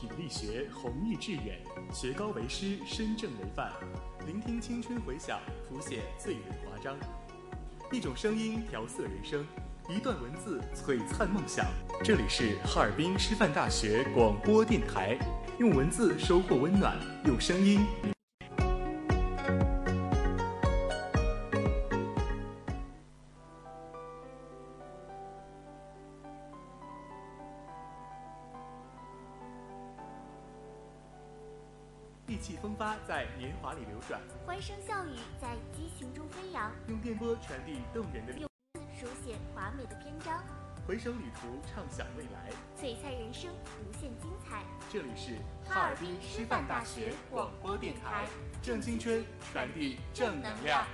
品力学，弘毅致远，学高为师，身正为范。聆听青春回响，谱写最美华章。一种声音调色人生，一段文字璀璨梦想。这里是哈尔滨师范大学广播电台，用文字收获温暖，用声音。华里流转，欢声笑语在激情中飞扬，用电波传递动人的用书写华美的篇章，回声旅途，畅想未来，璀璨人生，无限精彩。这里是哈尔滨师范大学广播电台，正青春，传递正能量。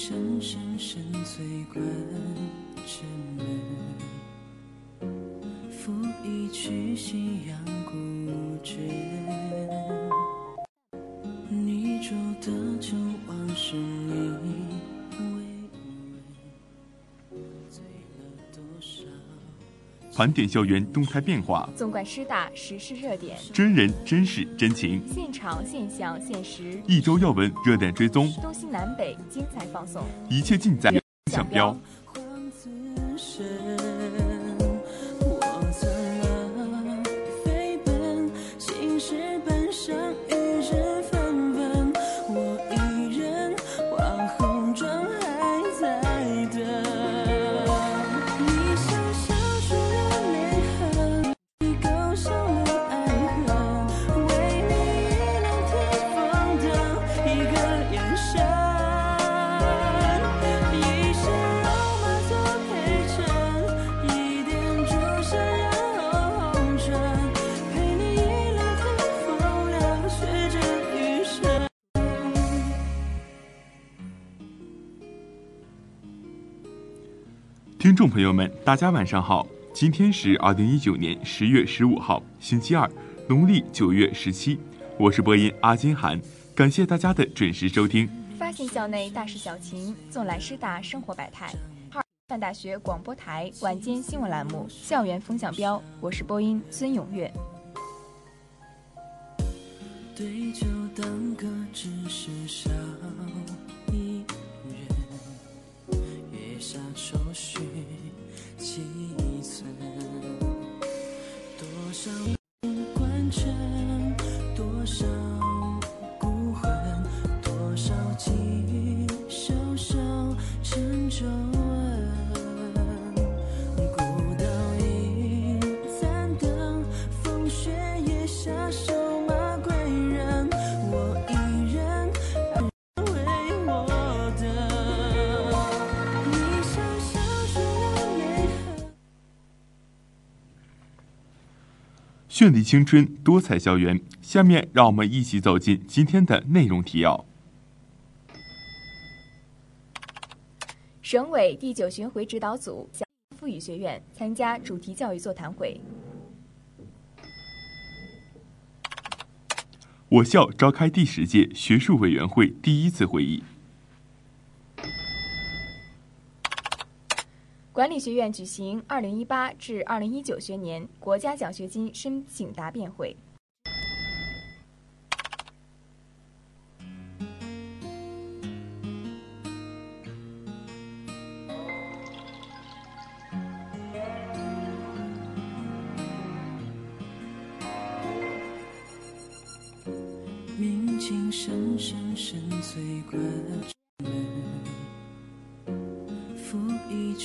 深深深醉关城门，拂一曲夕阳盘点校园动态变化，纵观师大时事热点，真人真事真情，现场现象现实，一周要闻热点追踪，东西南北精彩放送，一切尽在想标。众朋友们，大家晚上好，今天是二零一九年十月十五号，星期二，农历九月十七，我是播音阿金涵，感谢大家的准时收听。发现校内大事小情，纵览师大生活百态。哈尔滨大学广播台晚间新闻栏目《校园风向标》，我是播音孙永月。对绚丽青春，多彩校园。下面让我们一起走进今天的内容提要。省委第九巡回指导组向妇语学院参加主题教育座谈会。我校召开第十届学术委员会第一次会议。管学院举行2018至2019学年国家奖学金申请答辩会。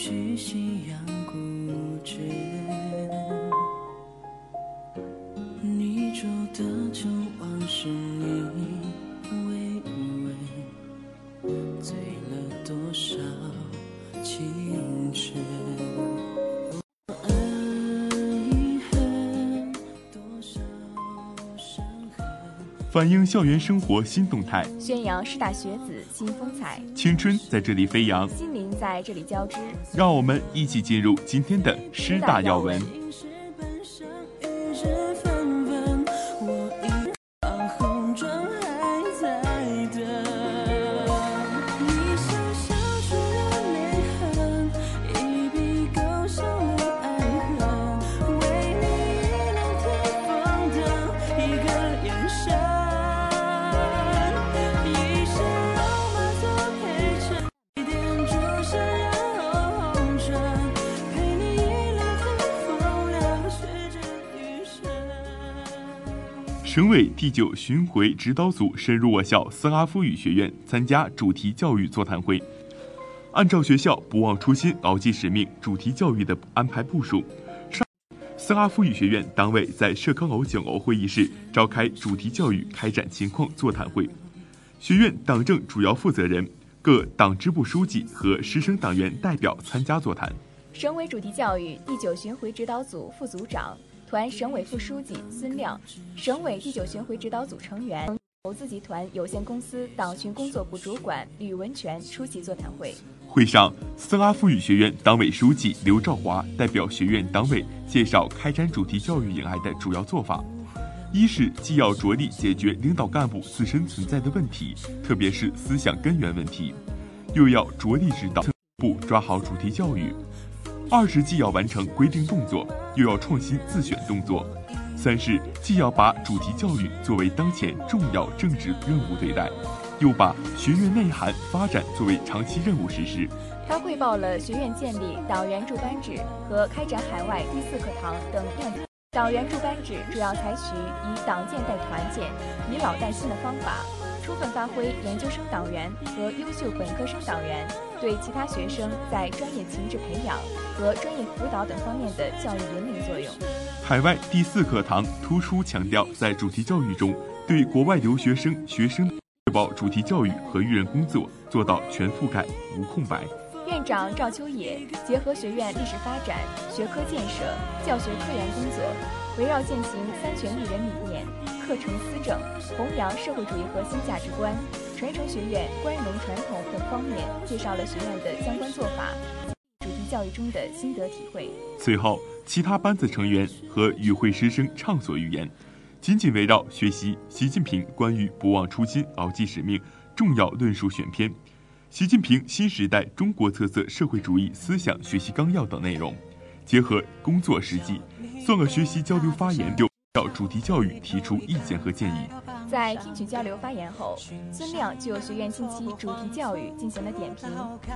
去夕阳古镇。反映校园生活新动态，宣扬师大学子新风采，青春在这里飞扬。心灵在这里交织。让我们一起进入今天的师大要闻。省委第九巡回指导组深入我校斯拉夫语学院参加主题教育座谈会。按照学校不忘初心、牢记使命主题教育的安排部署，上斯拉夫语学院党委在社康楼九楼会议室召开主题教育开展情况座谈会。学院党政主要负责人、各党支部书记和师生党员代表参加座谈。省委主题教育第九巡回指导组副组长。团省委副书记孙亮，省委第九巡回指导组成员，投资集团有限公司党群工作部主管吕文全出席座谈会。会上，斯拉夫语学院党委书记刘兆华代表学院党委介绍开展主题教育以来的主要做法：一是既要着力解决领导干部自身存在的问题，特别是思想根源问题，又要着力指导部抓好主题教育。二是既要完成规定动作，又要创新自选动作；三是既要把主题教育作为当前重要政治任务对待，又把学院内涵发展作为长期任务实施。他汇报了学院建立党员助班制和开展海外第四课堂等亮点。党员助班制主要采取以党建带团建、以老带新的方法。充分发挥研究生党员和优秀本科生党员对其他学生在专业情志培养和专业辅导等方面的教育引领作用。海外第四课堂突出强调在主题教育中对国外留学生学生确保主题教育和育人工作做到全覆盖无空白。院长赵秋野结合学院历史发展、学科建设、教学科研工作，围绕践行三权育人理念。课程思政、弘扬社会主义核心价值观、传承学院关农传统等方面，介绍了学院的相关做法、主题教育中的心得体会。随后，其他班子成员和与会师生畅所欲言，紧紧围绕学习习近平关于不忘初心、牢记使命重要论述选篇、习近平新时代中国特色社会主义思想学习纲要等内容，结合工作实际，做了学习交流发言。要主题教育提出意见和建议。在听取交流发言后，孙亮就学院近期主题教育进行了点评，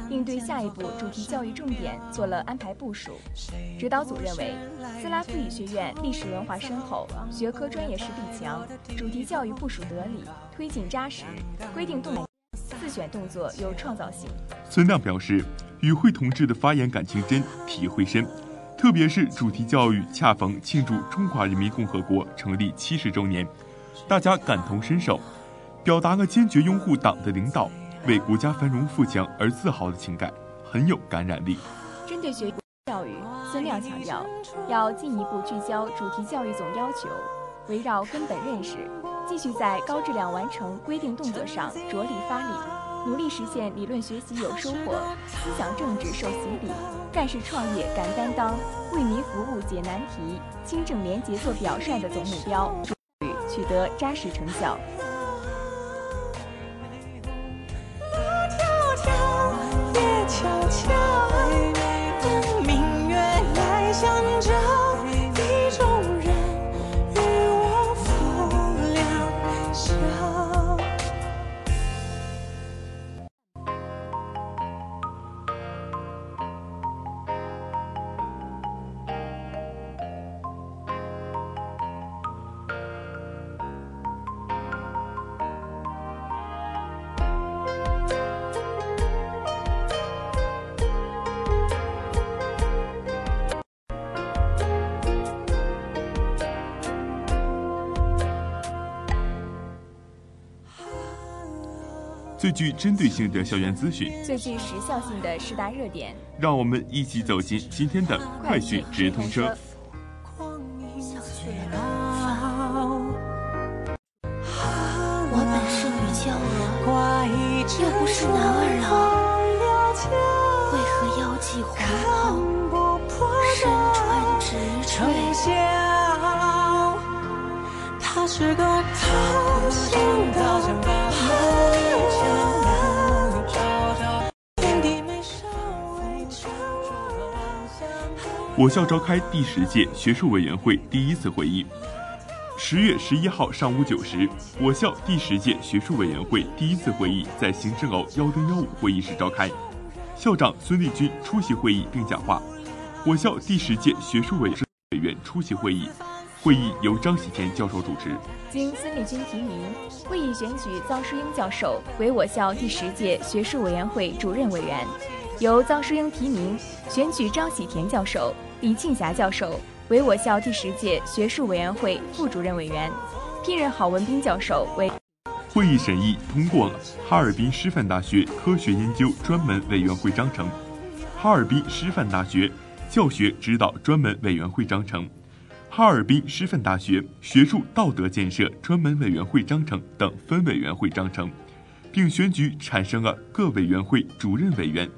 并对下一步主题教育重点做了安排部署。指导组认为，斯拉夫语学院历史文化深厚，学科专业实力强，主题教育部署得力，推进扎实，规定动作选动作有创造性。孙亮表示，与会同志的发言感情真，体会深。特别是主题教育恰逢庆祝中华人民共和国成立七十周年，大家感同身受，表达了坚决拥护党的领导、为国家繁荣富强而自豪的情感，很有感染力。针对学教育，孙亮强调，要进一步聚焦主题教育总要求，围绕根本认识，继续在高质量完成规定动作上着力发力。努力实现理论学习有收获、思想政治受洗礼、干事创业敢担当、为民服务解难题、清正廉洁做表率的总目标，取得扎实成效。最具针对性的校园资讯，最具时效性的十大热点，让我们一起走进今天的快讯直通车。我校召开第十届学术委员会第一次会议。十月十一号上午九时，我校第十届学术委员会第一次会议在行政楼幺零幺五会议室召开，校长孙立军出席会议并讲话。我校第十届学术委委员出席会议。会议由张喜田教授主持。经孙立军提名，会议选举臧淑英教授为我校第十届学术委员会主任委员；由臧淑英提名，选举张喜田教授、李庆霞教授为我校第十届学术委员会副主任委员，聘任郝文斌教授为。会议审议通过了哈尔滨师范大学科学研究专门委员会章程、哈尔滨师范大学教学指导专门委员会章程、哈尔滨师范大学学术道德建设专门委员会章程等分委员会章程，并选举产生了各委员会主任委员、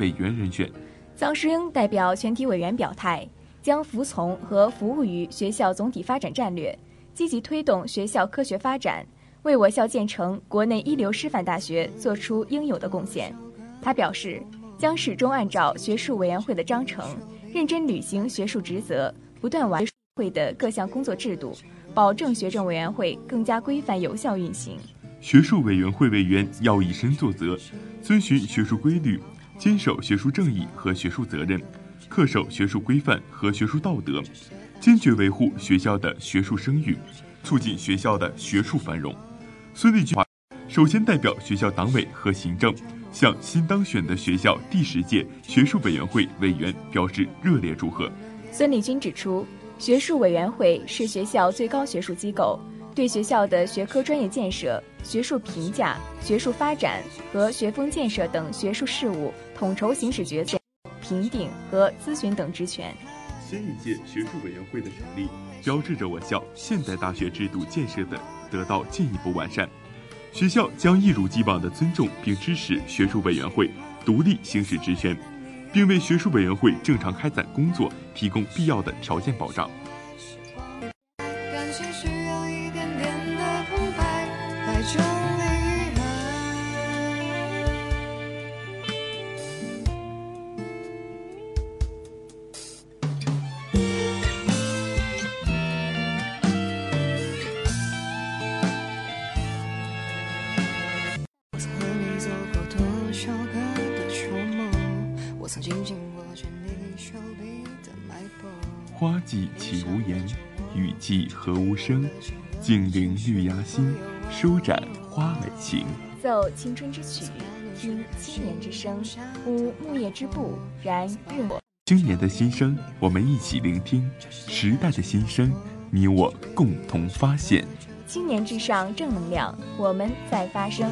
委员人选。臧世英代表全体委员表态，将服从和服务于学校总体发展战略，积极推动学校科学发展。为我校建成国内一流师范大学做出应有的贡献。他表示，将始终按照学术委员会的章程，认真履行学术职责，不断完善会的各项工作制度，保证学政委员会更加规范有效运行。学术委员会委员要以身作则，遵循学术规律，坚守学术正义和学术责任，恪守学术规范和学术道德，坚决维护学校的学术声誉，促进学校的学术繁荣。孙立军首先代表学校党委和行政，向新当选的学校第十届学术委员会委员表示热烈祝贺。孙立军指出，学术委员会是学校最高学术机构，对学校的学科专业建设、学术评价、学术发展和学风建设等学术事务统筹行使决策、评定和咨询等职权。新一届学术委员会的成立，标志着我校现代大学制度建设的。得到进一步完善，学校将一如既往地尊重并支持学术委员会独立行使职权，并为学术委员会正常开展工作提供必要的条件保障。花季岂无言，雨季何无声。静聆绿芽心，舒展花蕾情。奏青春之曲，听青年之声。舞木叶之步，燃日我。青年的心声，我们一起聆听；时代的心声，你我共同发现。青年至上，正能量，我们在发声。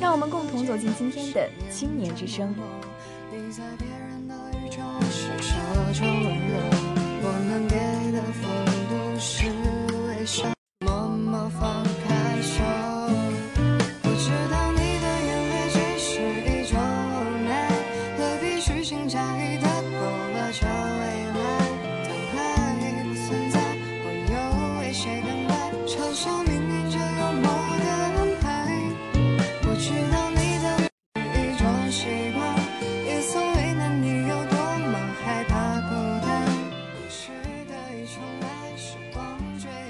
让我们共同走进今天的青年之声。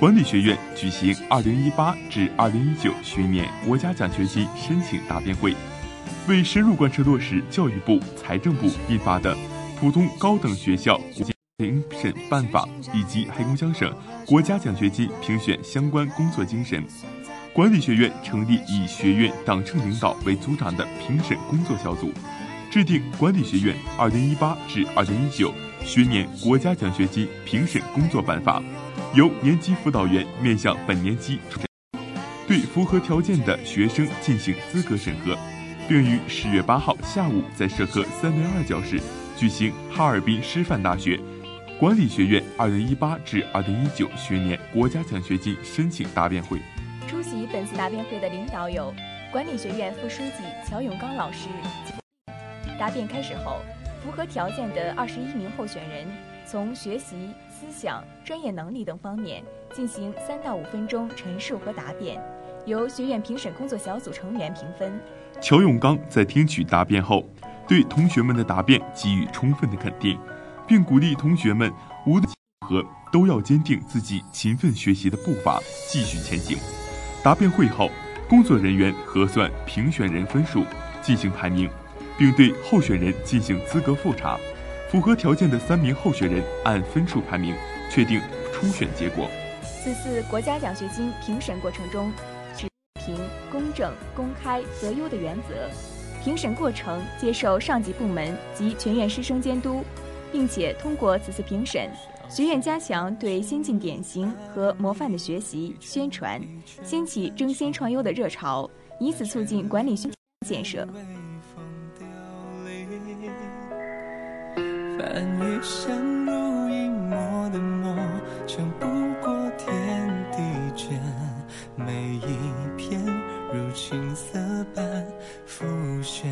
管理学院举行2018至2019学年国家奖学金申请答辩会，为深入贯彻落实教育部、财政部印发的《普通高等学校国家评审办法》以及黑龙江省国家奖学金评选相关工作精神，管理学院成立以学院党政领导为组长的评审工作小组，制定管理学院2018至2019学年国家奖学金评审工作办法。由年级辅导员面向本年级对符合条件的学生进行资格审核，并于十月八号下午在社科三零二教室举行哈尔滨师范大学管理学院二零一八至二零一九学年国家奖学金申请答辩会。出席本次答辩会的领导有管理学院副书记乔永刚老师。答辩开始后，符合条件的二十一名候选人从学习。思想、专业能力等方面进行三到五分钟陈述和答辩，由学院评审工作小组成员评分。乔永刚在听取答辩后，对同学们的答辩给予充分的肯定，并鼓励同学们无论如何都要坚定自己勤奋学习的步伐，继续前行。答辩会后，工作人员核算评选人分数，进行排名，并对候选人进行资格复查。符合条件的三名候选人按分数排名确定初选结果。此次国家奖学金评审过程中，持平、公正、公开、择优的原则。评审过程接受上级部门及全院师生监督，并且通过此次评审，学院加强对先进典型和模范的学习宣传，掀起争先创优的热潮，以此促进管理学建设。翻越相濡以沫的梦，撑不过天地间每一片如青色般浮现。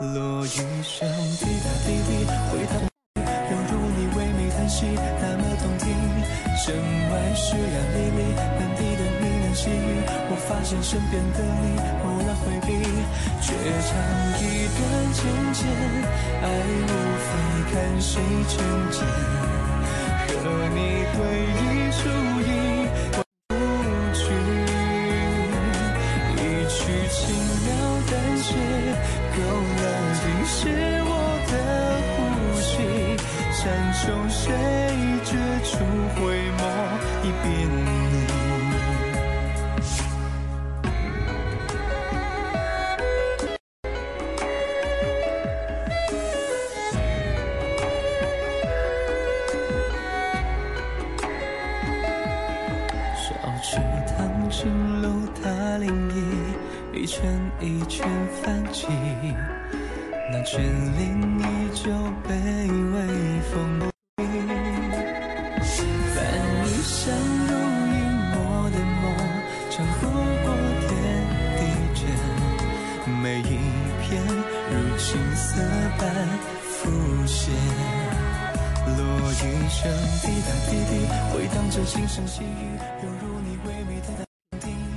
落雨声滴答滴滴回荡，犹如你唯美叹息，那么动听。城外湿凉沥沥，满地我发现身边的你忽然回避，却唱一段渐渐爱无非。看谁成茧，和你对弈输赢不去，一曲轻描淡写，勾勒尽是我的呼吸。山穷水绝处回眸一遍池塘青露踏涟漪一圈一圈泛起那眷恋依旧被微风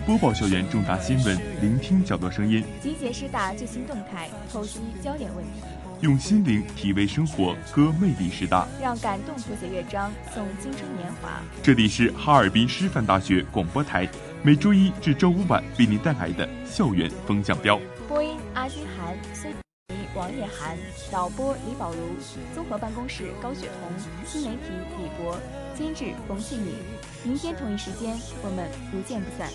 播报校园重大新闻，聆听角落声音，集结师大最新动态，剖析焦点问题，用心灵体味生活，歌魅力师大，让感动谱写乐章，颂青春年华。这里是哈尔滨师范大学广播台，每周一至周五晚为您带来的校园风向标。播音阿金涵、孙怡、王叶涵，导播李宝如，综合办公室高雪彤，新媒体李博，监制冯庆敏。明天同一时间，我们不见不散。